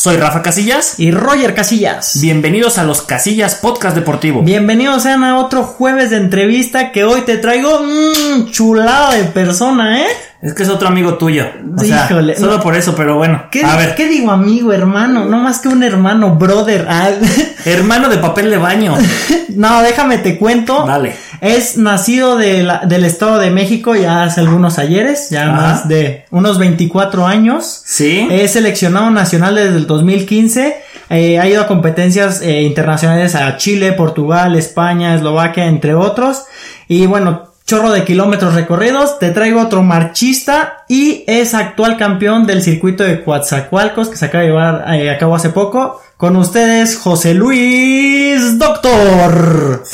soy Rafa Casillas y Roger Casillas. Bienvenidos a los Casillas Podcast Deportivo. Bienvenidos sean a otro jueves de entrevista que hoy te traigo mmm, chulada de persona, ¿eh? Es que es otro amigo tuyo. O sea, Híjole. Solo por eso, pero bueno. ¿Qué, a ver. ¿Qué digo amigo, hermano? No más que un hermano, brother. Ah. hermano de papel de baño. no, déjame te cuento. Dale. Es nacido de la, del Estado de México ya hace algunos ayeres, ya más de unos 24 años. Sí. Es seleccionado nacional desde el 2015. Eh, ha ido a competencias eh, internacionales a Chile, Portugal, España, Eslovaquia, entre otros. Y bueno, chorro de kilómetros recorridos, te traigo otro marchista y es actual campeón del circuito de Coatzacoalcos que se acaba de llevar eh, a cabo hace poco. Con ustedes, José Luis Doctor.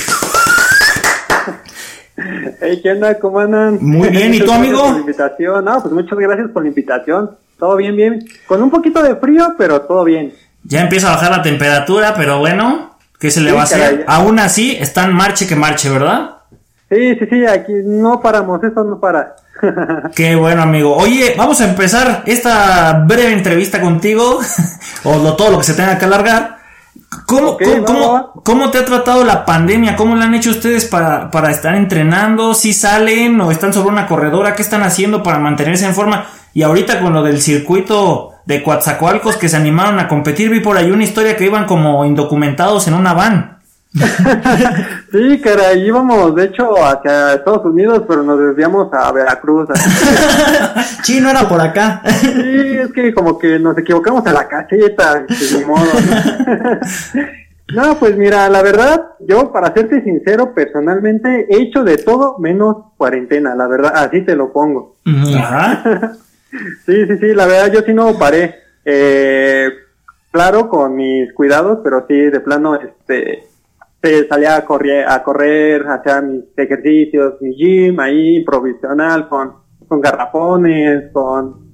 Hey, ¿qué onda? ¿Cómo andan? Muy bien, ¿y tú, amigo? Por la invitación. No, pues muchas gracias por la invitación. Todo bien, bien. Con un poquito de frío, pero todo bien. Ya empieza a bajar la temperatura, pero bueno, ¿qué se le va a hacer? Aún así, están marche que marche, ¿verdad? Sí, sí, sí, aquí no paramos, esto no para. Qué bueno, amigo. Oye, vamos a empezar esta breve entrevista contigo, o lo, todo lo que se tenga que alargar. ¿Cómo, cómo, cómo, te ha tratado la pandemia? ¿Cómo le han hecho ustedes para, para estar entrenando? ¿Si salen o están sobre una corredora? ¿Qué están haciendo para mantenerse en forma? Y ahorita con lo del circuito de Coatzacoalcos que se animaron a competir, vi por ahí una historia que iban como indocumentados en una van. sí, caray, íbamos de hecho hacia Estados Unidos, pero nos desviamos a Veracruz. sí, no era por acá. sí, es que como que nos equivocamos a la caseta, de modo. No, pues mira, la verdad, yo para serte sincero, personalmente he hecho de todo menos cuarentena, la verdad, así te lo pongo. Ajá. sí, sí, sí, la verdad, yo sí no paré. Eh, claro, con mis cuidados, pero sí, de plano, este, salía a correr, a correr, hacía mis ejercicios, mi gym ahí provisional con, con garrafones, con,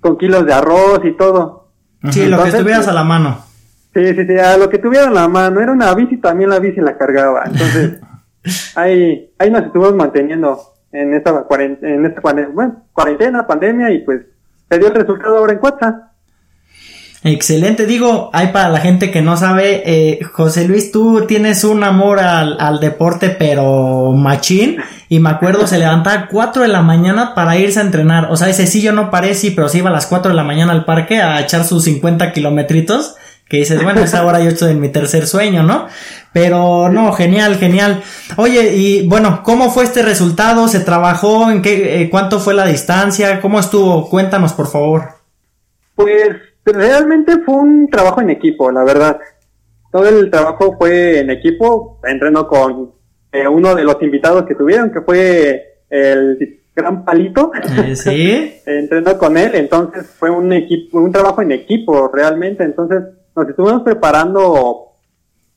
con kilos de arroz y todo. Sí, lo que tuvieras a la mano. Sí, sí, sí, a lo que tuviera a la mano. Era una bici, también la bici la cargaba. Entonces, ahí, ahí nos estuvimos manteniendo en esta cuarentena, en esta bueno, cuarentena, pandemia, y pues se dio el resultado ahora en Cuatza. Excelente, digo, hay para la gente que no sabe, eh, José Luis, tú tienes un amor al, al, deporte, pero machín, y me acuerdo se levantaba a 4 de la mañana para irse a entrenar, o sea, ese sí yo no parece, pero se iba a las 4 de la mañana al parque a echar sus 50 kilometritos, que dices, bueno, es ahora yo estoy en mi tercer sueño, ¿no? Pero no, genial, genial. Oye, y bueno, ¿cómo fue este resultado? ¿Se trabajó? ¿En qué, eh, cuánto fue la distancia? ¿Cómo estuvo? Cuéntanos, por favor. Pues realmente fue un trabajo en equipo, la verdad. Todo el trabajo fue en equipo. Entreno con eh, uno de los invitados que tuvieron, que fue el gran palito. Eh, sí. Entreno con él, entonces fue un equipo, un trabajo en equipo realmente. Entonces nos estuvimos preparando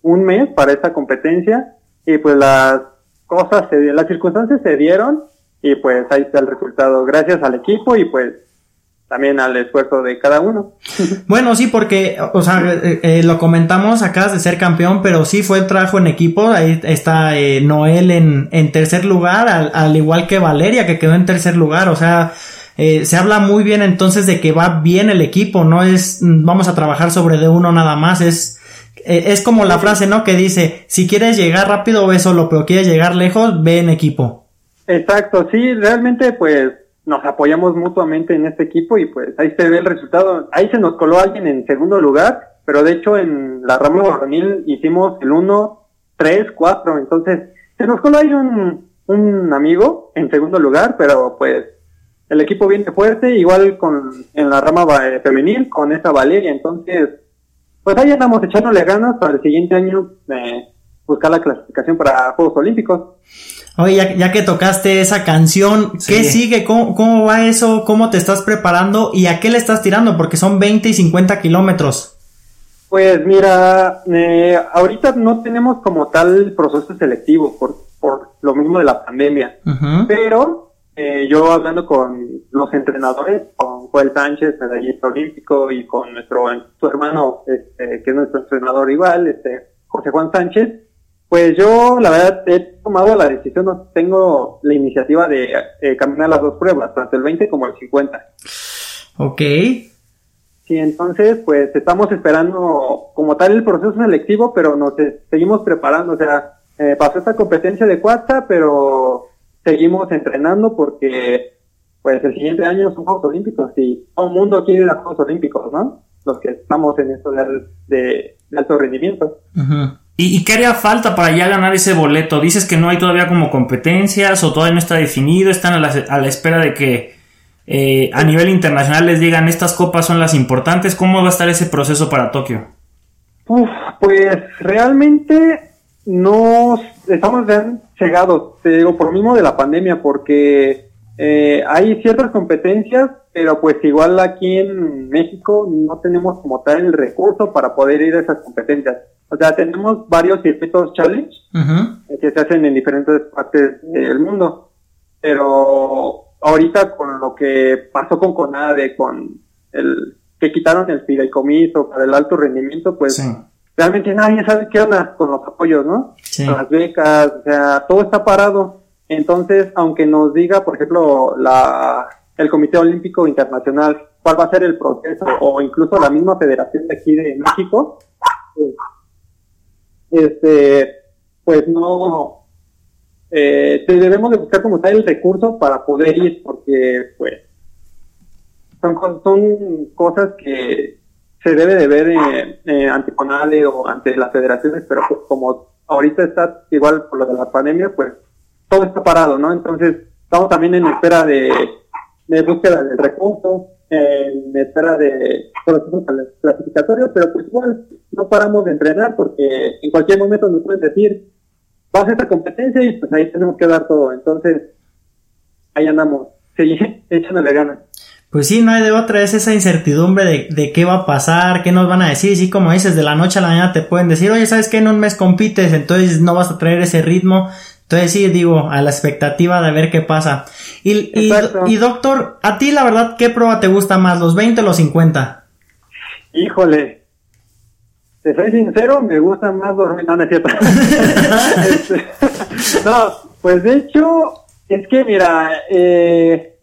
un mes para esta competencia y pues las cosas, se, las circunstancias se dieron y pues ahí está el resultado. Gracias al equipo y pues también al esfuerzo de cada uno. Bueno, sí, porque, o sea, eh, eh, lo comentamos, acabas de ser campeón, pero sí fue el trabajo en equipo, ahí está eh, Noel en, en, tercer lugar, al, al, igual que Valeria, que quedó en tercer lugar, o sea, se habla muy bien entonces de que va bien el equipo, no es, vamos a trabajar sobre de uno nada más, es... Es como la frase, ¿no? Que dice, si quieres llegar rápido, ve solo, pero quieres llegar lejos, ve en equipo. Exacto, sí, realmente pues nos apoyamos mutuamente en este equipo y pues ahí se ve el resultado. Ahí se nos coló alguien en segundo lugar, pero de hecho en la rama varonil hicimos el 1, 3, 4, entonces se nos coló ahí un, un amigo en segundo lugar, pero pues el equipo viene fuerte, igual con en la rama femenil con esa Valeria, entonces pues ahí estamos echándole ganas para el siguiente año eh, buscar la clasificación para Juegos Olímpicos. Oye, ya, que tocaste esa canción, ¿qué sigue? ¿Cómo, ¿Cómo, va eso? ¿Cómo te estás preparando? ¿Y a qué le estás tirando? Porque son 20 y 50 kilómetros. Pues mira, eh, ahorita no tenemos como tal proceso selectivo por, por lo mismo de la pandemia. Pero eh, yo hablando con los entrenadores, con Joel Sánchez, medallista olímpico, y con nuestro su hermano, este, que es nuestro entrenador igual, este, José Juan Sánchez, pues yo, la verdad, he tomado la decisión, no tengo la iniciativa de eh, caminar las dos pruebas, tanto el 20 como el 50. Ok. Sí, entonces, pues estamos esperando como tal el proceso selectivo, pero nos seguimos preparando. O sea, eh, pasó esta competencia de cuarta, pero seguimos entrenando porque, pues, el siguiente año son Juegos Olímpicos y todo el mundo quiere ir a Juegos Olímpicos, ¿no? Los que estamos en esto de, alto rendimiento. ¿Y, qué haría falta para ya ganar ese boleto? Dices que no hay todavía como competencias o todavía no está definido, están a la, a la espera de que eh, a nivel internacional les digan estas copas son las importantes. ¿Cómo va a estar ese proceso para Tokio? pues realmente no estamos cegados, te digo, por mismo de la pandemia, porque eh, hay ciertas competencias, pero pues igual aquí en México no tenemos como tal el recurso para poder ir a esas competencias. O sea, tenemos varios circuitos challenge que se hacen en diferentes partes del mundo, pero ahorita con lo que pasó con CONADE, con el que quitaron el fideicomiso para el alto rendimiento, pues realmente nadie sabe qué onda con los apoyos, ¿no? Con las becas, o sea, todo está parado. Entonces, aunque nos diga, por ejemplo, la, el Comité Olímpico Internacional cuál va a ser el proceso, o incluso la misma federación de aquí de México, pues, este, pues no, eh, debemos de buscar como tal el recurso para poder ir, porque pues son, son cosas que se debe de ver eh, eh, ante CONADE o ante las federaciones, pero pues, como ahorita está igual por lo de la pandemia, pues todo está parado, ¿no? Entonces estamos también en espera de, de búsqueda del recurso, en espera de procesos clasificatorios, pero pues igual no paramos de entrenar porque en cualquier momento nos pueden decir vas a esta competencia y pues ahí tenemos que dar todo. Entonces, ahí andamos, sí, echándole ganas. Pues sí, no hay de otra, es esa incertidumbre de, de, qué va a pasar, qué nos van a decir, sí, como dices, de la noche a la mañana te pueden decir, oye, ¿sabes qué? En un mes compites, entonces no vas a traer ese ritmo, entonces sí, digo, a la expectativa de ver qué pasa. Y, y, y, doctor, a ti la verdad, ¿qué prueba te gusta más, los 20 o los 50? Híjole, te soy sincero, me gusta más dormir. No, no es cierto. Este, no, pues de hecho, es que mira, eh,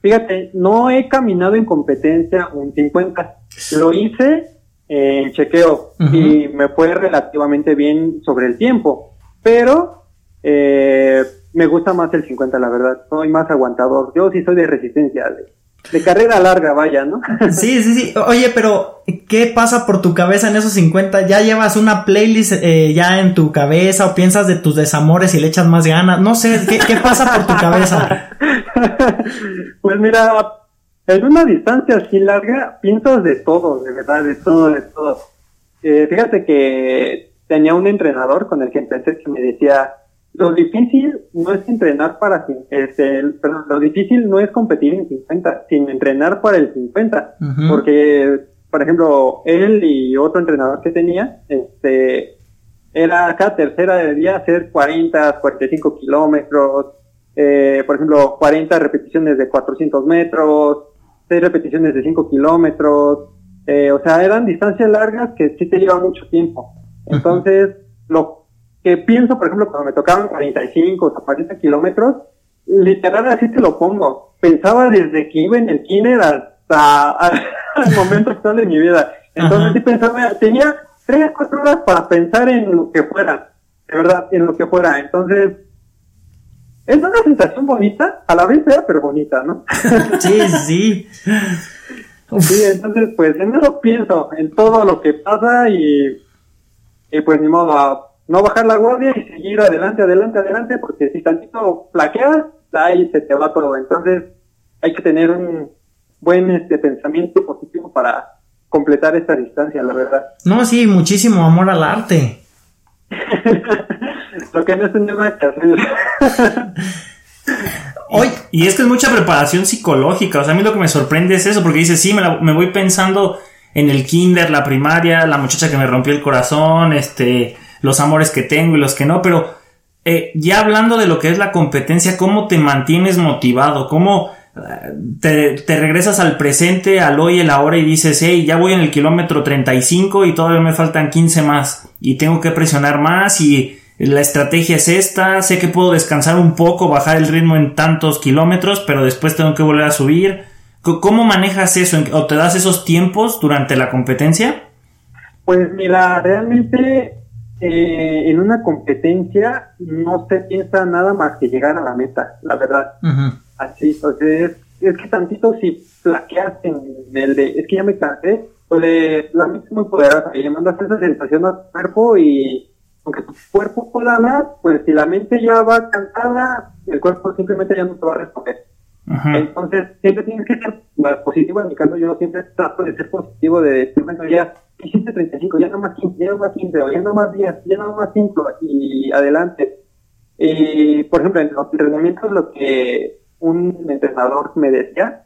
fíjate, no he caminado en competencia un 50. Lo hice en chequeo y me fue relativamente bien sobre el tiempo. Pero eh, me gusta más el 50, la verdad. Soy más aguantador. Yo sí soy de resistencia. De, de carrera larga, vaya, ¿no? Sí, sí, sí. Oye, pero ¿qué pasa por tu cabeza en esos 50? ¿Ya llevas una playlist eh, ya en tu cabeza o piensas de tus desamores y le echas más ganas? No sé, ¿qué, pasa por tu cabeza? pues mira, en una distancia así larga, piensas de todo, de verdad, de todo, de todo. Eh, fíjate que tenía un entrenador con el que empecé que me decía, lo difícil no es entrenar para, este, perdón, lo difícil no es competir en 50, sino entrenar para el 50, porque, por ejemplo, él y otro entrenador que tenía, este, era cada tercera de día hacer 40, 45 kilómetros, eh, por ejemplo, 40 repeticiones de 400 metros, 6 repeticiones de 5 kilómetros, eh, o sea, eran distancias largas que sí te llevan mucho tiempo. Entonces, lo que pienso, por ejemplo, cuando me tocaban 45 o 40 kilómetros, literal así te lo pongo. Pensaba desde que iba en el kinder hasta el momento actual de mi vida. Entonces sí pensaba, tenía 3, 4 horas para pensar en lo que fuera, de verdad, en lo que fuera. Entonces, es una sensación bonita, a la vez fea, pero bonita, ¿no? sí, sí. Sí, entonces pues en eso pienso, en todo lo que pasa y, y pues ni modo, no bajar la guardia y seguir adelante, adelante, adelante, porque si tantito flaqueas, ahí se te va todo. Entonces, hay que tener un buen este pensamiento positivo para completar esta distancia, la verdad. No, sí, muchísimo amor al arte. Lo que no es un. Hoy, y es que es mucha preparación psicológica. O sea, a mí lo que me sorprende es eso, porque dice, sí, me, me voy pensando en el kinder, la primaria, la muchacha que me rompió el corazón, este, los amores que tengo y los que no, pero eh, ya hablando de lo que es la competencia, ¿cómo te mantienes motivado? ¿Cómo eh, te, regresas al presente, al hoy, el ahora y dices, hey, ya voy en el kilómetro 35 y todavía me faltan 15 más y tengo que presionar más y la estrategia es esta, sé que puedo descansar un poco, bajar el ritmo en tantos kilómetros, pero después tengo que volver a subir. ¿Cómo manejas eso? ¿O te das esos tiempos durante la competencia? Pues mira, realmente eh, en una competencia no se piensa nada más que llegar a la meta, la verdad. Así, entonces es, que tantito si plaqueas en el de, es que ya me cansé, pues la mente es muy poderosa y le mandas esa sensación a tu cuerpo y aunque tu cuerpo pueda más, pues si la mente ya va cansada, el cuerpo simplemente ya no te va a responder. Entonces, siempre tienes que ser positivo. En mi caso, yo siempre trato de ser positivo, de decir, bueno, ya hiciste 35, ya no más 15, ya no más 15, ya no más 10, ya no más 5, y adelante. Y, por ejemplo, en los entrenamientos, lo que un entrenador me decía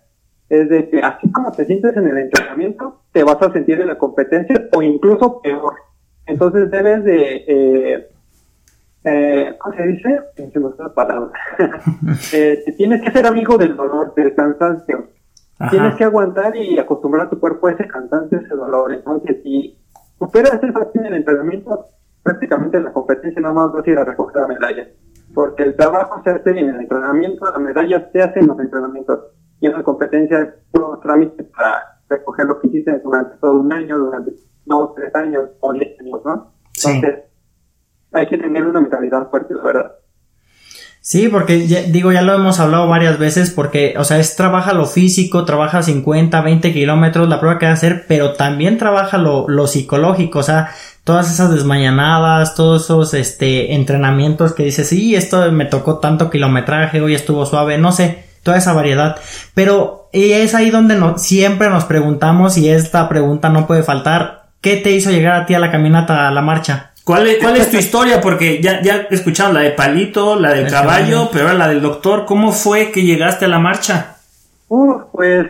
es de que así como te sientes en el entrenamiento, te vas a sentir en la competencia o incluso peor. Entonces debes de eh, eh, ¿cómo se dice? Se me la palabra. eh, tienes que ser amigo del dolor, del cansancio. Tienes que aguantar y acostumbrar a tu cuerpo a ese cansancio, ese dolor. Entonces, si superas esa en el entrenamiento, prácticamente en la competencia no más vas a ir a recoger la medalla. Porque el trabajo se hace en el entrenamiento, la medalla se hace en los entrenamientos. Y en la competencia es puro trámite para recoger lo que hiciste durante todo un año, durante dos, tres años o diez años, ¿no? Entonces, hay que tener una mentalidad fuerte, la verdad. Sí, porque digo, ya lo hemos hablado varias veces, porque, o sea, es trabaja lo físico, trabaja 50, 20 kilómetros, la prueba que va a hacer, pero también trabaja lo, lo psicológico, o sea, todas esas desmañanadas, todos esos, este, entrenamientos que dices, sí, esto me tocó tanto kilometraje, hoy estuvo suave, no sé, toda esa variedad. Pero es ahí donde no, siempre nos preguntamos, y esta pregunta no puede faltar, ¿qué te hizo llegar a ti a la caminata, a la marcha? ¿Cuál es, ¿Cuál es tu historia? Porque ya, ya escuchado la de Palito, la del caballo, pero ahora la del doctor. ¿Cómo fue que llegaste a la marcha? Uh, pues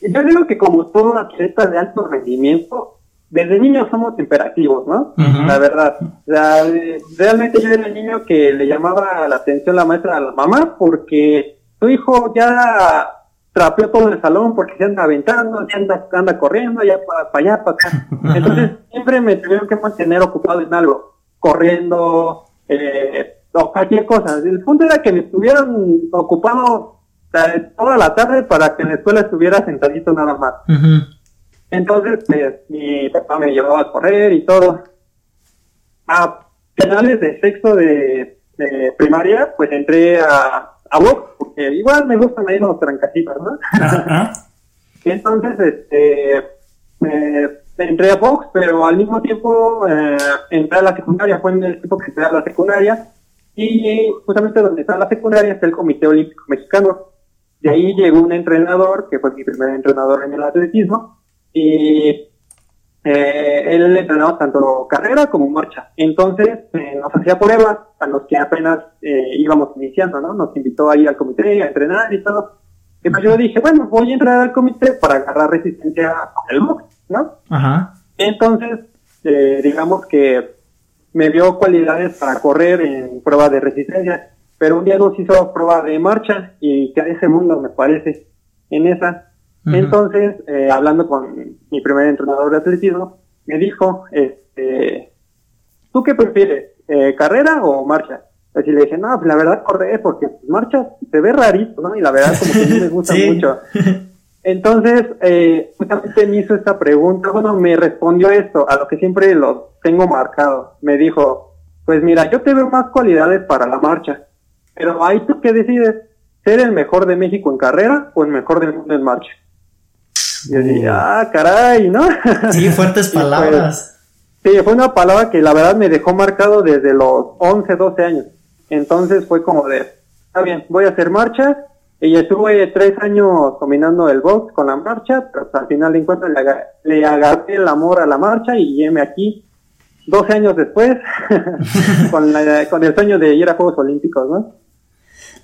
yo digo que como todo atleta de alto rendimiento, desde niños somos imperativos, ¿no? La verdad. realmente yo era el niño que le llamaba la atención la maestra a la mamá porque su hijo ya trapeó todo el salón porque se anda aventando, se anda, anda corriendo, ya para, allá, para acá. Entonces siempre me tuvieron que mantener ocupado en algo, corriendo, eh, o cualquier cosa. El punto era que me estuvieran ocupado toda la tarde para que en la escuela estuviera sentadito nada más. Entonces, pues, mi papá me llevaba a correr y todo. A finales de sexto de primaria, pues entré a, a box, porque igual me gustan ahí los trancasitos, ¿no? Entonces, este, entré a box, pero al mismo tiempo eh, entré a la secundaria, fue en el tiempo que entré a la secundaria, y justamente donde está la secundaria está el Comité Olímpico Mexicano. De ahí llegó un entrenador, que fue mi primer entrenador en el atletismo, y eh, él entrenaba tanto carrera como marcha. Entonces eh, nos hacía pruebas a los que apenas eh, íbamos iniciando, ¿no? Nos invitó ahí al comité a entrenar y todo. Y pues yo dije, bueno, voy a entrar al comité para agarrar resistencia al box, ¿no? Ajá. Entonces, eh, digamos que me dio cualidades para correr en prueba de resistencia, pero un día nos hizo prueba de marcha y que ese mundo me parece en esa entonces, eh, hablando con mi primer entrenador de atletismo, me dijo, este, ¿tú qué prefieres, eh, carrera o marcha? Pues y le dije, no, pues la verdad correr, porque marcha se ve rarito, ¿no? Y la verdad como que mí me gusta mucho. Entonces, eh, justamente me hizo esta pregunta, bueno, me respondió esto, a lo que siempre lo tengo marcado. Me dijo, pues mira, yo te veo más cualidades para la marcha, pero ahí tú qué decides, ser el mejor de México en carrera o el mejor del mundo en marcha. Y yo dije, ah, caray, ¿no? Sí, fuertes pues, palabras. sí, fue una palabra que la verdad me dejó marcado desde los 11, 12 años. Entonces fue como de, está bien, voy a hacer marcha. Y estuve tres años combinando el box con la marcha, pero al final de cuentas le, agarré el amor a la marcha y llegué aquí 12 años después con, con el sueño de ir a Juegos Olímpicos, ¿no?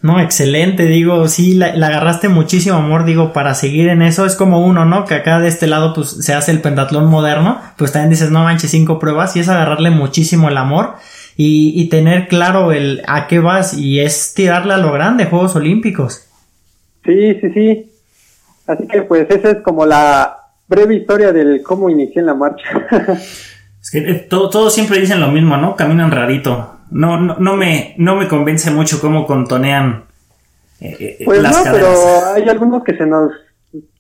No, excelente, digo, sí, la, agarraste muchísimo amor, digo, para seguir en eso es como uno, ¿no? Que acá de este lado pues se hace el pentatlón moderno, pues también dices, no manches, cinco pruebas y es agarrarle muchísimo el amor y, y tener claro el a qué vas y es tirarle a lo grande, Juegos Olímpicos. Sí, sí, sí. Así que pues esa es como la breve historia del cómo inicié en la marcha. es que eh, todos siempre dicen lo mismo, ¿no? Caminan rarito no, no, no, me, no me convence mucho cómo contonean eh, pues no, pero hay algunos que se nos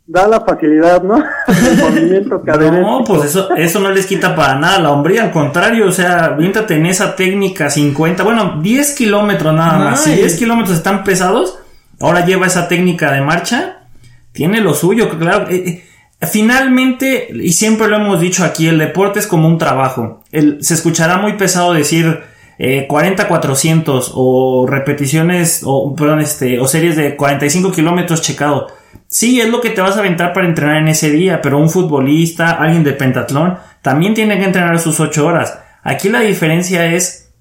da la facilidad, ¿no? El movimiento No, pues eso, eso no les quita para nada la hombría, al contrario, o sea, viéntate en esa técnica 50, bueno, 10 kilómetros nada más, si 10 kilómetros están pesados, ahora lleva esa técnica de marcha, tiene lo suyo, claro. Eh, eh, finalmente, y siempre lo hemos dicho aquí, el deporte es como un trabajo. El, se escuchará muy pesado decir eh, 40-400 o repeticiones, o, perdón, este, o series de 45 kilómetros checado Sí, es lo que te vas a aventar para entrenar en ese día, pero un futbolista, alguien de pentatlón, también tiene que entrenar sus 8 horas. Aquí la diferencia es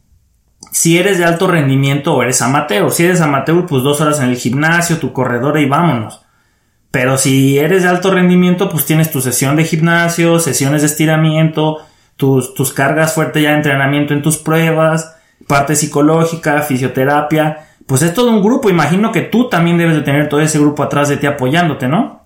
si eres de alto rendimiento o eres amateur. Si eres amateur, pues dos horas en el gimnasio, tu corredora y vámonos. Pero si eres de alto rendimiento, pues tienes tu sesión de gimnasio, sesiones de estiramiento, tus, tus cargas fuertes ya de entrenamiento en tus pruebas, parte psicológica, fisioterapia pues es todo un grupo. Imagino que tú también debes de tener todo ese grupo atrás de ti apoyándote, ¿no?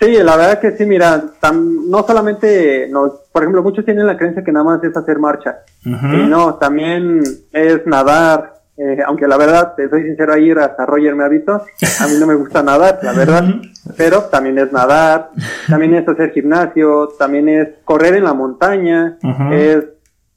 Sí, la verdad que sí, mira, no solamente, nos, por ejemplo, muchos tienen la creencia que nada más es hacer marcha. Y no, también es nadar, eh, aunque la verdad, te soy sincero, ahí hasta Roger me ha visto, a mí no me gusta nadar, la verdad, pero también es nadar, también es hacer gimnasio, también es correr en la montaña, es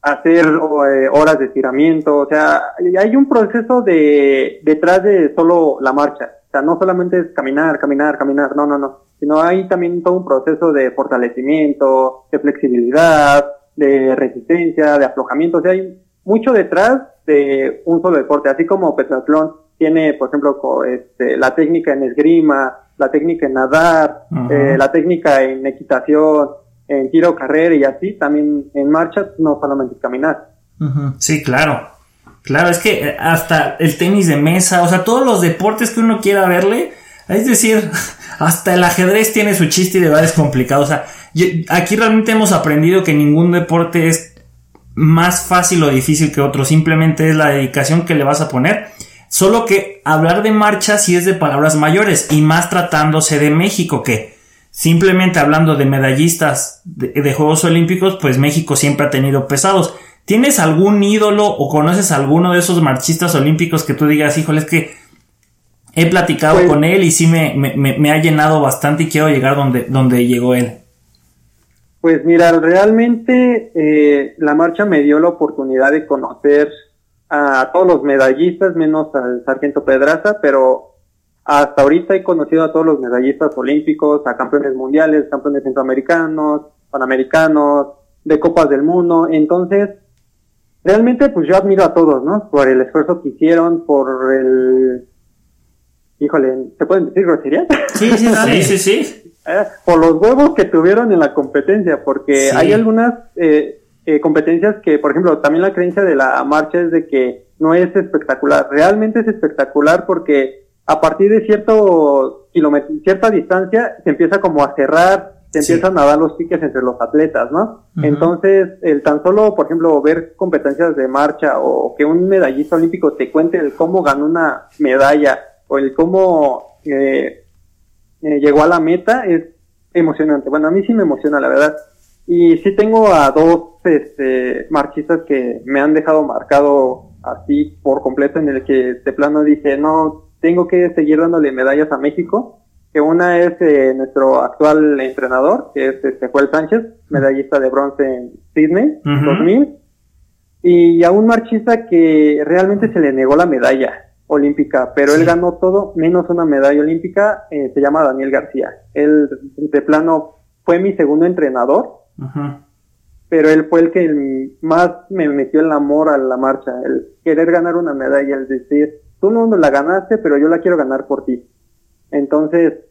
hacer eh, horas de estiramiento, o sea, hay un proceso de detrás de solo la marcha, o sea, no solamente es caminar, caminar, caminar, no, no, no, sino hay también todo un proceso de fortalecimiento, de flexibilidad, de resistencia, de aflojamiento, o sea, hay mucho detrás de un solo deporte, así como Petatlón tiene, por ejemplo, este, la técnica en esgrima, la técnica en nadar, eh, la técnica en equitación, en tiro, carrera y así, también en marcha, no solamente caminar. Sí, claro. Claro, es que eh, hasta el tenis de mesa, o sea, todos los deportes que uno quiera verle, es decir, hasta el ajedrez tiene su chiste y de verdad es complicado. O sea, aquí realmente hemos aprendido que ningún deporte es más fácil o difícil que otro, simplemente es la dedicación que le vas a poner. Solo que hablar de marcha sí es de palabras mayores y más tratándose de México, que Simplemente hablando de medallistas de, Juegos Olímpicos, pues México siempre ha tenido pesados. ¿Tienes algún ídolo o conoces alguno de esos marchistas olímpicos que tú digas, híjole, es que he platicado pues con él y sí me, me, ha llenado bastante y quiero llegar donde, donde llegó él? Pues mira, realmente eh, la marcha me dio la oportunidad de conocer a todos los medallistas, menos al sargento Pedraza, pero hasta ahorita he conocido a todos los medallistas olímpicos, a campeones mundiales, campeones centroamericanos, panamericanos, de copas del mundo. Entonces, realmente pues yo admiro a todos, ¿no? Por el esfuerzo que hicieron, por el... Híjole, ¿se pueden decir groserías? Sí, sí, sí, sí, sí. Eh, por los huevos que tuvieron en la competencia, porque hay algunas eh, eh, competencias que, por ejemplo, también la creencia de la marcha es de que no es espectacular. Realmente es espectacular porque a partir de cierto kilómetro, cierta distancia, se empieza como a cerrar, se empiezan a dar los piques entre los atletas, ¿no? Entonces, el tan solo, por ejemplo, ver competencias de marcha o que un medallista olímpico te cuente el cómo ganó una medalla o el cómo eh, eh, llegó a la meta es emocionante. Bueno, a mí sí me emociona, la verdad. Y sí tengo a dos este, marchistas que me han dejado marcado así por completo en el que de plano dice, no, tengo que seguir dándole medallas a México, que una es eh, nuestro actual entrenador, que es este Joel Sánchez, medallista de bronce en Sydney, 2000, y a un marchista que realmente se le negó la medalla olímpica, pero él ganó todo menos una medalla olímpica, eh, se llama Daniel García. Él de plano fue mi segundo entrenador, pero él fue el que más me metió el amor a la marcha, el querer ganar una medalla, el decir, tú no la ganaste, pero yo la quiero ganar por ti. Entonces,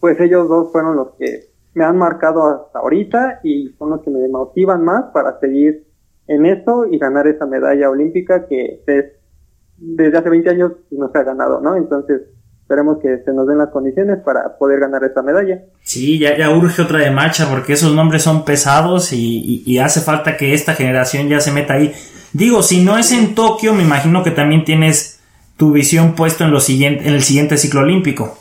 pues ellos dos fueron los que me han marcado hasta ahorita y son los que me motivan más para seguir en esto y ganar esa medalla olímpica que desde hace 20 años no se ha ganado, ¿no? Entonces, esperemos que se nos den las condiciones para poder ganar esa medalla. Sí, ya, ya urge otra de marcha porque esos nombres son pesados y, y hace falta que esta generación ya se meta ahí. Digo, si no es en Tokio, me imagino que también tienes tu visión puesto en, lo siguiente, en el siguiente ciclo olímpico.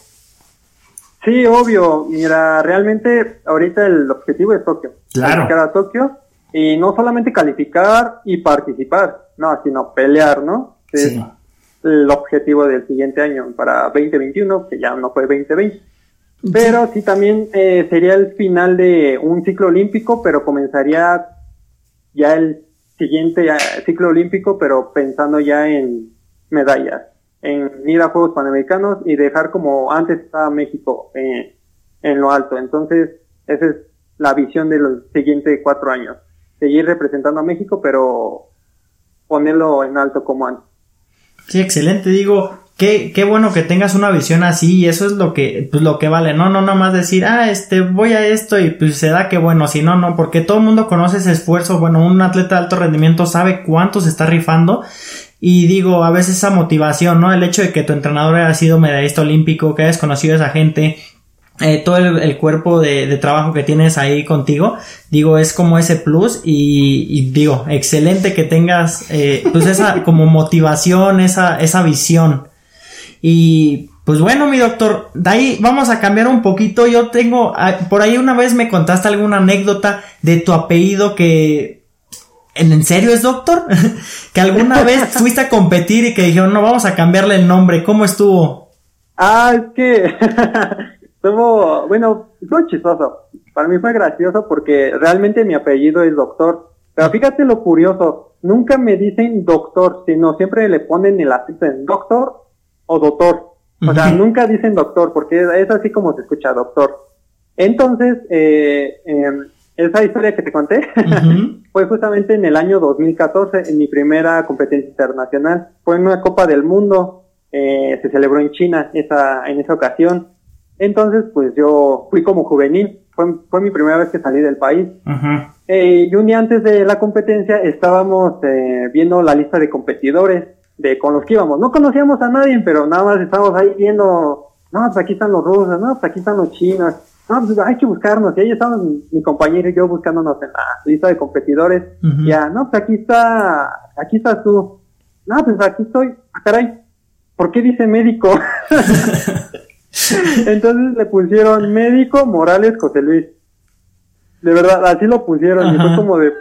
Sí, obvio. Mira, realmente ahorita el objetivo es Tokio. Claro. a Tokio y no solamente calificar y participar, no, sino pelear, ¿no? Sí. el objetivo del siguiente año para 2021, que ya no fue 2020. Pero sí también eh, sería el final de un ciclo olímpico, pero comenzaría ya el siguiente eh, ciclo olímpico, pero pensando ya en medallas, en ir a Juegos Panamericanos y dejar como antes estaba México eh, en lo alto. Entonces, esa es la visión de los siguientes cuatro años. Seguir representando a México, pero ponerlo en alto como antes. Sí, excelente. Digo, qué, qué bueno que tengas una visión así y eso es lo que, pues lo que vale. No, no, nada más decir, ah, este, voy a esto y pues se da que bueno, si no, no, porque todo el mundo conoce ese esfuerzo. Bueno, un atleta de alto rendimiento sabe cuánto se está rifando. Y digo, a veces esa motivación, ¿no? El hecho de que tu entrenador haya sido medallista olímpico, que hayas conocido a esa gente, eh, todo el, cuerpo de, trabajo que tienes ahí contigo, digo, es como ese plus y, digo, excelente que tengas eh, pues esa como motivación, esa, esa visión. Y pues bueno, mi doctor, de ahí vamos a cambiar un poquito. Yo tengo, ah, por ahí una vez me contaste alguna anécdota de tu apellido que... ¿En serio es doctor? que alguna vez fuiste a competir y que dijeron, no, vamos a cambiarle el nombre. ¿Cómo estuvo? Ah, es que Estuvo, bueno, fue chistoso. Para mí fue gracioso porque realmente mi apellido es doctor. Pero fíjate lo curioso, nunca me dicen doctor, sino siempre le ponen el acento en doctor o doctor. O sea, nunca dicen doctor porque es así como se escucha doctor. Entonces, eh, em, esa historia que te conté fue justamente en el año 2014, en mi primera competencia internacional. Fue en una Copa del Mundo, eh, se celebró en China esa, en esa ocasión. Entonces, pues yo fui como juvenil, fue, fue mi primera vez que salí del país. Eh, y un día antes de la competencia estábamos eh, viendo la lista de competidores de con los que íbamos. No conocíamos a nadie, pero nada más estábamos ahí viendo, no, pues aquí están los rusos, no, pues aquí están los chinos, no, pues hay que buscarnos. Y ahí estábamos mi compañero y yo buscándonos en la lista de competidores. Ya, no, pues aquí está, aquí estás tú. No, pues aquí estoy. Ah, caray, ¿por qué dice médico? Entonces le pusieron médico Morales José Luis. De verdad, así lo pusieron. Y fue como de,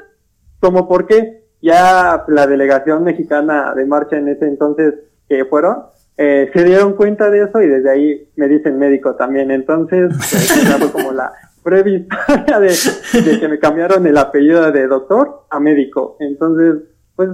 como porque ya la delegación mexicana de marcha en ese entonces que fueron, eh, se dieron cuenta de eso y desde ahí me dicen médico también. Entonces, pues, fue como la breve historia de, de que me cambiaron el apellido de doctor a médico. Entonces, pues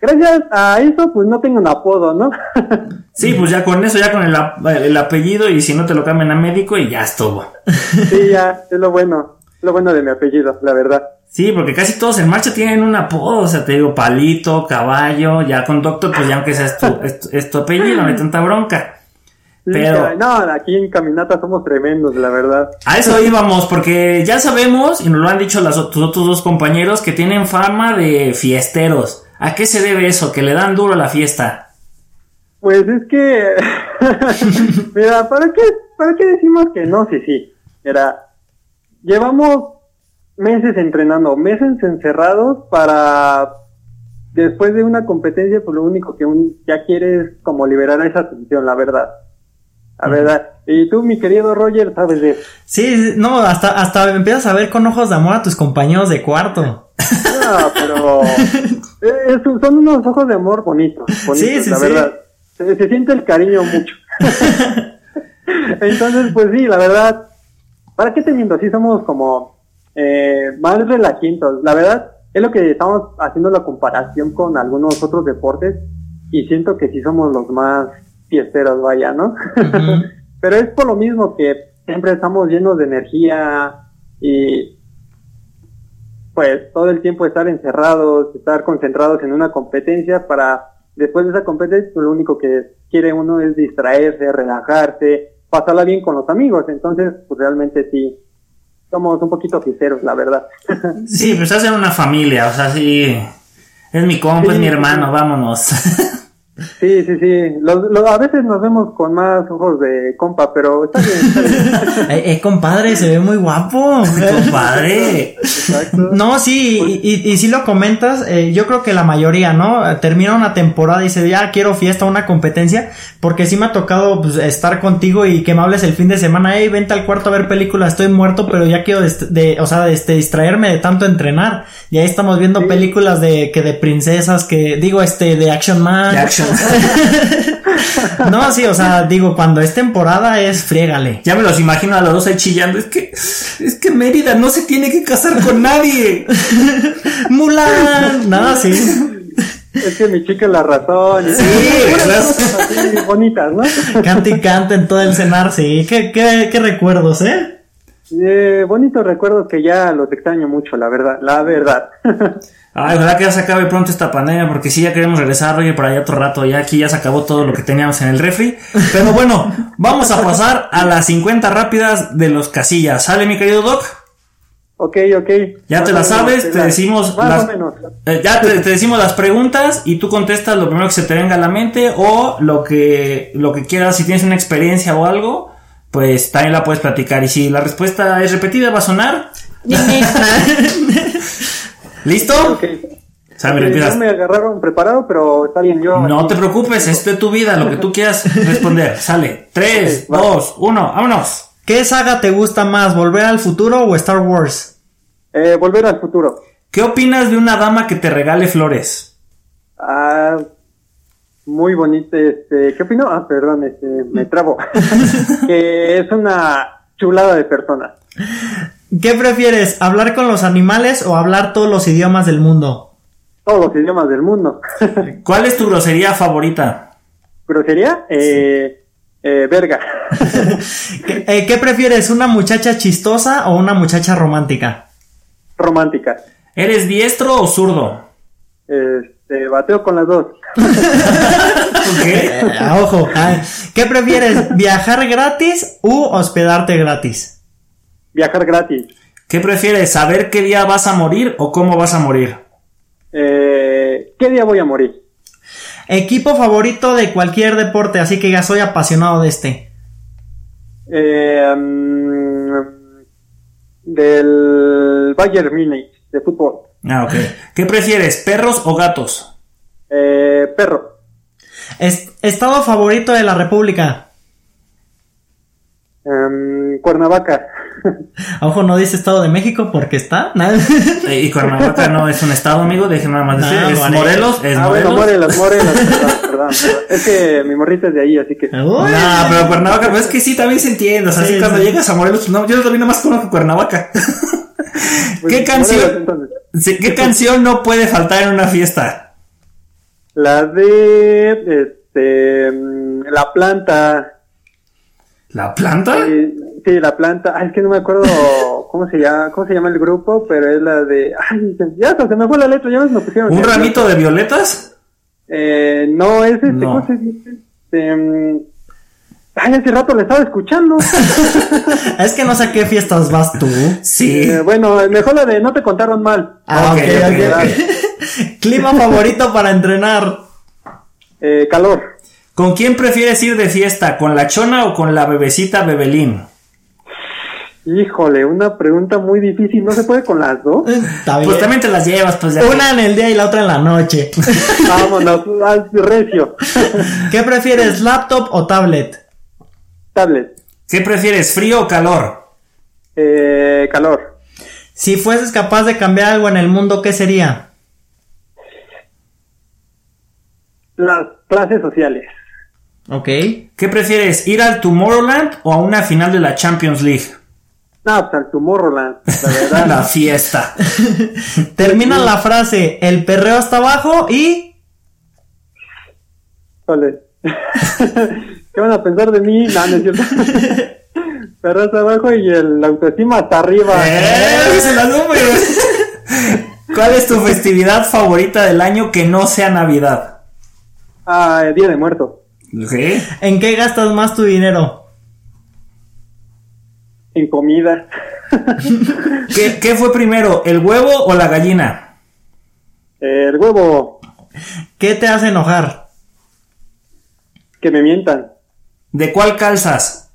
gracias a eso, pues no tengo un apodo, ¿no? sí, pues ya con eso, ya con el, apellido y si no te lo cambian a médico y ya estuvo. sí, ya, es lo bueno, lo bueno de mi apellido, la verdad. Sí, porque casi todos en marcha tienen un apodo, o sea, te digo, palito, caballo, ya con doctor, pues ya aunque sea tu, es, tu apellido, no hay tanta bronca. Pero, no, aquí en Caminata somos tremendos, la verdad. A eso íbamos, porque ya sabemos, y nos lo han dicho las, tus otros dos compañeros, que tienen fama de fiesteros. ¿A qué se debe eso? Que le dan duro a la fiesta. Pues es que, mira, ¿para qué, ¿para qué decimos que no? Sí, sí. Mira, llevamos meses entrenando, meses encerrados para después de una competencia, pues lo único que un, ya quieres como liberar esa tensión, la verdad. La verdad. Y tú, mi querido Roger, sabes de Sí, no, hasta, hasta empiezas a ver con ojos de amor a tus compañeros de cuarto. No, pero eh, son unos ojos de amor bonitos, bonitos la verdad. Se, siente el cariño mucho. Entonces, pues sí, la verdad, ¿para qué te miento? Sí somos como eh, más relajientos. La verdad, es lo que estamos haciendo la comparación con algunos otros deportes y siento que sí somos los más fiesteros, vaya, ¿no? Pero es por lo mismo que siempre estamos llenos de energía y pues todo el tiempo estar encerrados, estar concentrados en una competencia para después de esa competencia pues, lo único que quiere uno es distraerse, relajarse, pasarla bien con los amigos, entonces pues realmente sí somos un poquito fiesteros, la verdad. Sí, pues hacen una familia, o sea, sí es mi compa, es mi hermano, vámonos. Sí, sí, sí. a veces nos vemos con más ojos de compa, pero está bien. Está bien. Eh, eh, compadre, se ve muy guapo. compadre. Exacto. No, sí, y, y, si lo comentas, eh, yo creo que la mayoría, ¿no? Termina una temporada y dice, ya quiero fiesta, una competencia, porque sí me ha tocado pues, estar contigo y que me hables el fin de semana, hey, vente al cuarto a ver películas, estoy muerto, pero ya quiero, de, o sea, este, distraerme de tanto entrenar. Y ahí estamos viendo películas de, que de princesas, que digo, este, de Action Man. De Action no, sí, o sea, digo, cuando es temporada es friégale. Ya me los imagino a los dos ahí chillando. Es que, es que Mérida no se tiene que casar con nadie. Mulan. No, sí. Es que mi chica la razón. Sí, así bonitas, ¿no? Canta y canta en todo el cenar, sí. ¿Qué, qué, qué recuerdos, eh? Eh, bonitos recuerdos que ya los extraño mucho, la verdad, la verdad. Ay, ojalá que ya se acabe pronto esta pandemia, porque sí, ya queremos regresar, oye, por allá otro rato, ya aquí ya se acabó todo lo que teníamos en el refri. Pero bueno, vamos a pasar a las 50 rápidas de los casillas. ¿Sale, mi querido Doc? Ok, ok. Ya te la sabes, te decimos Más las, o menos. eh, ya te, te decimos las preguntas y tú contestas lo primero que se te venga a la mente o lo que, lo que quieras, si tienes una experiencia o algo, pues también la puedes platicar. Y si la respuesta es repetida, va a sonar. ¿Listo? Ok. Sabe, empiezas. no me agarraron preparado, pero está bien, yo... No te preocupes, es de tu vida, lo que tú quieras responder. Sale. 3, Ok, va. 2, 1, vámonos. ¿Qué saga te gusta más, Volver al Futuro o Star Wars? Eh, volver al futuro. ¿Qué opinas de una dama que te regale flores? Ah, muy bonito, este, ¿qué opino? Ah, perdón, este, me trabo. que es una chulada de persona. ¿Qué prefieres, hablar con los animales o hablar todos los idiomas del mundo? Todos los idiomas del mundo. ¿Cuál es tu grosería favorita? ¿Grosería? Eh, eh, verga. ¿Qué, eh, ¿qué prefieres, una muchacha chistosa o una muchacha romántica? Romántica. ¿Eres diestro o zurdo? Este, bateo con las dos. ¿Ok? Eh, ojo, ¿qué prefieres, viajar gratis u hospedarte gratis? Viajar gratis. ¿Qué prefieres, saber qué día vas a morir o cómo vas a morir? Eh, ¿Qué día voy a morir? Equipo favorito de cualquier deporte, así que ya soy apasionado de este. Eh, mm, del Bayern Munich, de fútbol. Ah, ok. ¿Qué prefieres, perros o gatos? Eh, perro. Es- estado favorito de la República. Em, Cuernavaca. Ojo, no dice Estado de México porque está. Y Cuernavaca no es un estado, amigo, déjenme nada más decir. No, es Morelos. Morelos, es ah, bueno, Morelos. Morelos, Morelos. perdón, perdón, perdón. Es que mi morrita es de ahí, así que. Uy. No, pero Cuernavaca, pues es que sí, también se entiende. O sea, Sí, sí, cuando sí. llegas a Morelos, no, yo también nomás conozco Cuernavaca. Pues, ¿Qué canción, ¿Qué canción no puede faltar en una fiesta? La de. Este. mm, La planta. ¿La planta? Sí, sí, la planta. Ay, es que no me acuerdo cómo se llama, cómo se llama el grupo, pero es la de. Ay, ya hasta se me fue la letra, ya me pusieron. ¿Un ramito de violetas? Eh, no, es este, No. ¿cómo se dice? Este, mm, ay, hace rato le estaba escuchando. Es que no sé a qué fiestas vas tú. Sí. Eh, bueno, mejor la de no te contaron mal. Ah, Ok, ok, ok, ok. Clima favorito para entrenar. Eh, calor. ¿Con quién prefieres ir de fiesta? ¿Con la chona o con la bebecita Bebelín? Híjole, una pregunta muy difícil. ¿No se puede con las dos? Está bien. Pues también te las llevas, pues ya. Una en el día y la otra en la noche. Vámonos, al recio. ¿Qué prefieres, laptop o tablet? Tablet. ¿Qué prefieres, frío o calor? Eh, calor. Si fueses capaz de cambiar algo en el mundo, ¿qué sería? Las clases sociales. Ok. ¿Qué prefieres, ir al Tomorrowland o a una final de la Champions League? No, pues al Tomorrowland, la verdad. La fiesta. Termina la frase, el perreo hasta abajo y... Híjole. ¿Qué van a pensar de mí? No, no es cierto. Pero hasta abajo y el autoestima hasta arriba. ¡Eh! ¡Se la números! ¿Cuál es tu festividad favorita del año que no sea Navidad? Ah, Día de Muertos. ¿Qué? ¿En qué gastas más tu dinero? En comida. ¿Qué, qué fue primero, el huevo o la gallina? El huevo. ¿Qué te hace enojar? Que me mientan. ¿De cuál calzas?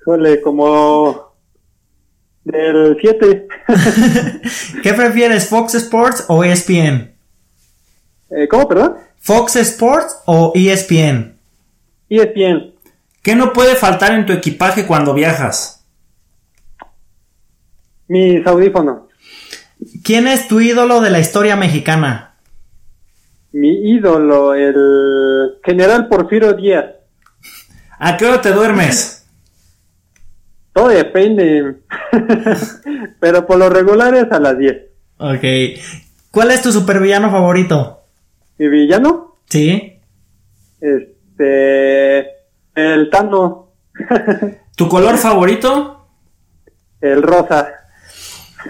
Híjole, como. Del 7. ¿Qué prefieres, Fox Sports o ESPN? eh, ¿Cómo, perdón? ¿Fox Sports o ESPN? ESPN. ¿Qué no puede faltar en tu equipaje cuando viajas? Mis audífonos. ¿Quién es tu ídolo de la historia mexicana? mi ídolo, el general Porfirio Díaz. ¿A qué hora te duermes? Todo depende, pero por lo regular es a las 10. Ok. ¿Cuál es tu supervillano favorito? ¿Mi villano? Sí. Este, el Tano. ¿Tu color favorito? El rosa.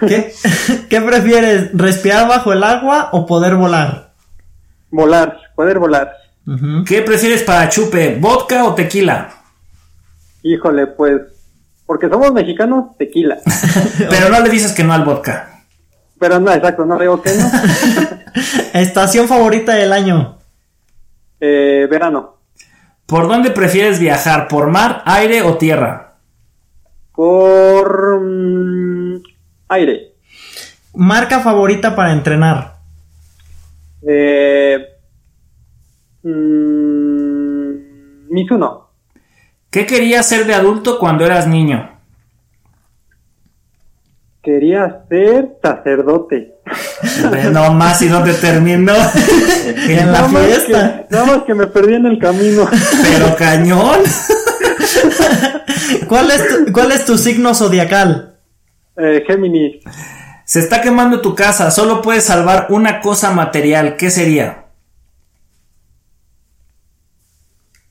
¿Qué, ¿Qué prefieres? ¿Respirar bajo el agua o poder volar? Volar, poder volar. ¿Qué prefieres para chupe? ¿Vodka o tequila? Híjole, pues, porque somos mexicanos, tequila. Pero no le dices que no al vodka. Pero no, exacto, no digo que no. Estación favorita del año. Eh, verano. ¿Por dónde prefieres viajar? ¿Por mar, aire o tierra? Por mm, aire. Marca favorita para entrenar. Eh, mm, Mizuno. ¿Qué querías ser de adulto cuando eras niño? Quería ser sacerdote. No más y no te terminó. En la Nada fiesta. que- nada más que me perdí en el camino. Pero cañón. ¿Cuál es tu, cuál es tu signo zodiacal? Eh, Géminis. Se está quemando tu casa. Solo puedes salvar una cosa material. ¿Qué sería?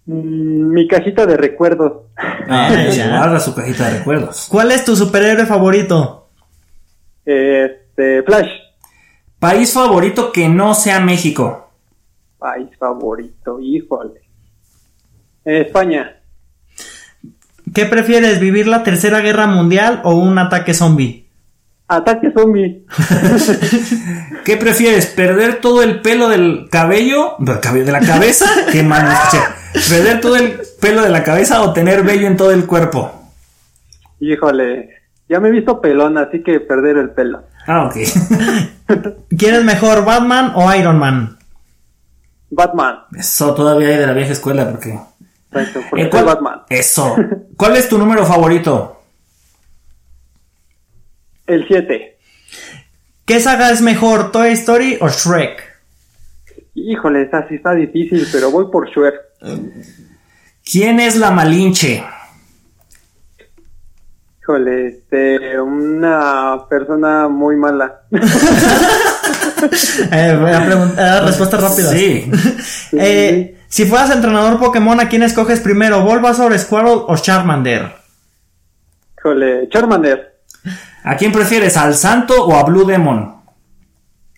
Mm, mi cajita de recuerdos. Ah, ya. guarda su cajita de recuerdos. ¿Cuál es tu superhéroe favorito? Este, Flash. País favorito que no sea México. País favorito, híjole. España. ¿Qué prefieres, vivir la tercera guerra mundial o un ataque zombie? Ataque zombie. ¿Qué prefieres? ¿Perder todo el pelo del cabello? Del cabello de la cabeza. Qué mal. ¿Perder todo el pelo de la cabeza o tener vello en todo el cuerpo? Híjole. Ya me he visto pelón, así que perder el pelo. Ah, ok. ¿Quién es mejor, Batman o Iron Man? Batman. Eso todavía hay de la vieja escuela porque. Exacto, Eh, porque soy ¿cuál- Batman. Eso. ¿Cuál es tu número favorito? El 7. ¿Qué saga es mejor, Toy Story o Shrek? Híjole, esa sí está difícil, pero voy por Shrek. ¿Quién es la Malinche? Híjole, este, una persona muy mala. Eh, voy a preguntar respuestas rápidas. Sí. Eh, si fueras entrenador Pokémon, ¿a quién escoges primero? ¿Bulbasaur, Squirtle o Charmander? Híjole, Charmander. ¿A quién prefieres? ¿Al Santo o a Blue Demon?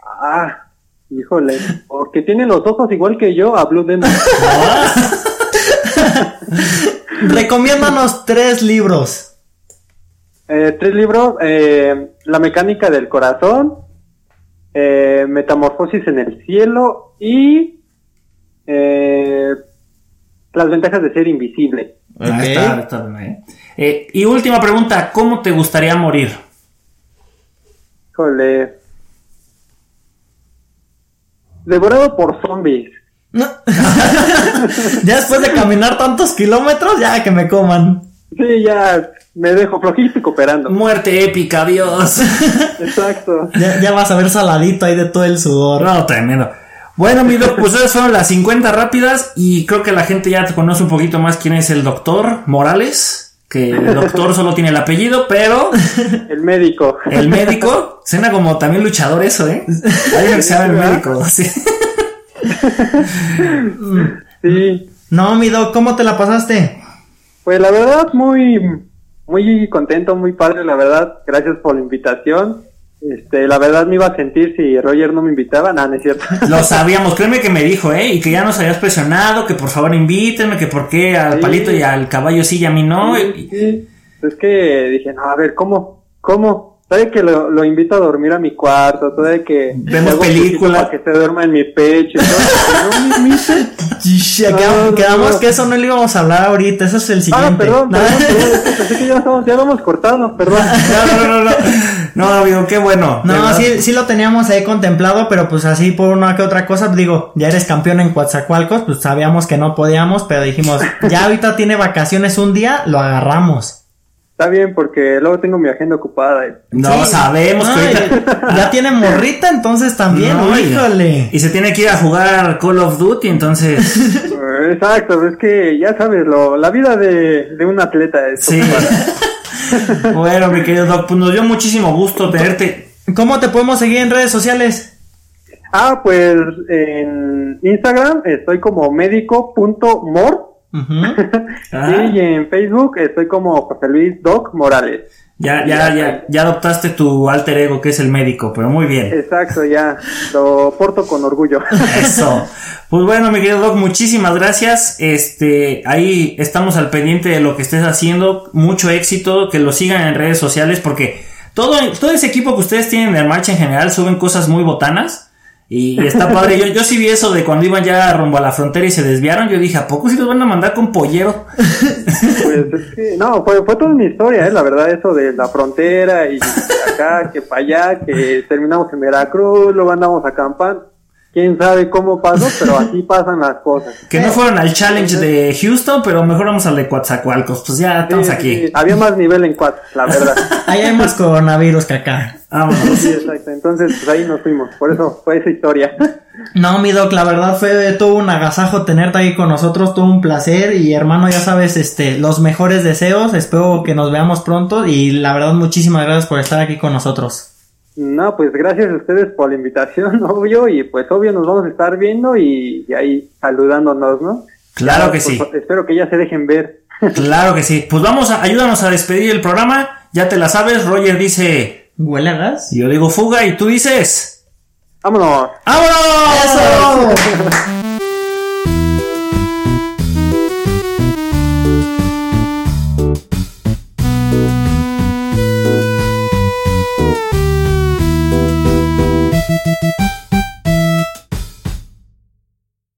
Ah, híjole, porque tiene los ojos igual que yo a Blue Demon. Recomiéndanos tres libros. Eh, tres libros, eh, La mecánica del corazón, eh, Metamorfosis en el cielo y eh, Las ventajas de ser invisible. Ah, Ok. está- está y última pregunta, ¿cómo te gustaría morir? Híjole. Devorado por zombies. No. ya después de caminar tantos kilómetros, ya que me coman. Sí, ya me dejo flojito y cooperando. Muerte épica, Dios. Exacto. Ya, ya vas a ver saladito ahí de todo el sudor. No, tremendo. Bueno, mi doc, pues esas fueron las 50 rápidas y creo que la gente ya te conoce un poquito más quién es el doctor Morales, que el doctor solo tiene el apellido, pero El médico. el médico, suena como también luchador eso, ¿eh? Hay que se llama el médico, sí. Sí. No, mi doc, ¿cómo te la pasaste? Pues la verdad, muy, muy contento, muy padre, la verdad. Gracias por la invitación. Este, la verdad me iba a sentir si Roger no me invitaba. Nada, no es cierto. Lo sabíamos, créeme que me dijo, ¿eh? Y que ya nos habías presionado, que por favor invítenme, que por qué al Sí. palito y al caballo sí y a mí no. Sí, sí. Es que dije, no, a ver, ¿cómo? ¿Cómo? ¿Sabe que lo, lo invito a dormir a mi cuarto? ¿Sabe que Vemos le hago película. Para que se duerma en mi pecho. todo? no No, quedamos, no, quedamos no. que eso no lo íbamos a hablar ahorita, eso es el siguiente. Ah, perdón, perdón, perdón. Pensé que ya, estamos, ya vamos cortado, perdón. No, no, no, no. No, amigo, qué bueno. de No, sí, sí lo teníamos ahí contemplado, pero pues así por una que otra cosa, digo, ya eres campeón en Coatzacoalcos, pues sabíamos que no podíamos, pero dijimos, ya ahorita tiene vacaciones un día, lo agarramos. Está bien, porque luego tengo mi agenda ocupada. No, sabemos que ahorita... Ya tiene morrita, entonces también, híjole. Y se tiene que ir a jugar Call of Duty, entonces... Exacto, es que ya sabes, lo, la vida de, de un atleta es... Sí. bueno, mi querido Doc, pues nos dio muchísimo gusto tenerte. ¿Cómo te podemos seguir en redes sociales? Ah, pues en Instagram estoy como médico.mor y en Facebook estoy como José Luis Doc Morales. Ya, ya, ya, ya adoptaste tu alter ego que es el médico, pero muy bien. Exacto, ya, lo porto con orgullo. Eso. Pues bueno, mi querido Doc, muchísimas gracias. Este, ahí estamos al pendiente de lo que estés haciendo. Mucho éxito, que lo sigan en redes sociales porque todo, todo ese equipo que ustedes tienen de marcha en general suben cosas muy botanas. Y, está padre. Yo, yo sí vi eso de cuando iban ya rumbo a la frontera y se desviaron. Yo dije, ¿a poco sí los van a mandar con pollero? Pues es que, no, fue, fue toda una historia, ¿eh? la verdad, eso de la frontera y acá, que para allá, que terminamos en Veracruz, luego andamos acampando quién sabe cómo pasó, pero así pasan las cosas. Que no fueron al challenge de Houston, pero mejor vamos al de Coatzacoalcos. Pues ya estamos aquí. Había más nivel en Coatz, la verdad. ahí hay más coronavirus que acá. Vámonos. Sí, exacto. Entonces, pues ahí nos fuimos. Por eso fue esa historia. No, mi doc, la verdad fue todo un agasajo tenerte ahí con nosotros, todo un placer y hermano, ya sabes, este, los mejores deseos, espero que nos veamos pronto y la verdad muchísimas gracias por estar aquí con nosotros. No, pues gracias a ustedes por la invitación, obvio, y pues obvio nos vamos a estar viendo y, ahí saludándonos, ¿no? Claro que sí. Pues, espero que ya se dejen ver. Claro que sí. Pues vamos, a, ayúdanos a despedir el programa. Ya te la sabes, Roger dice... ¿Huele a gas? Y yo digo fuga y tú dices... ¡Vámonos! ¡Vámonos! ¡Eso!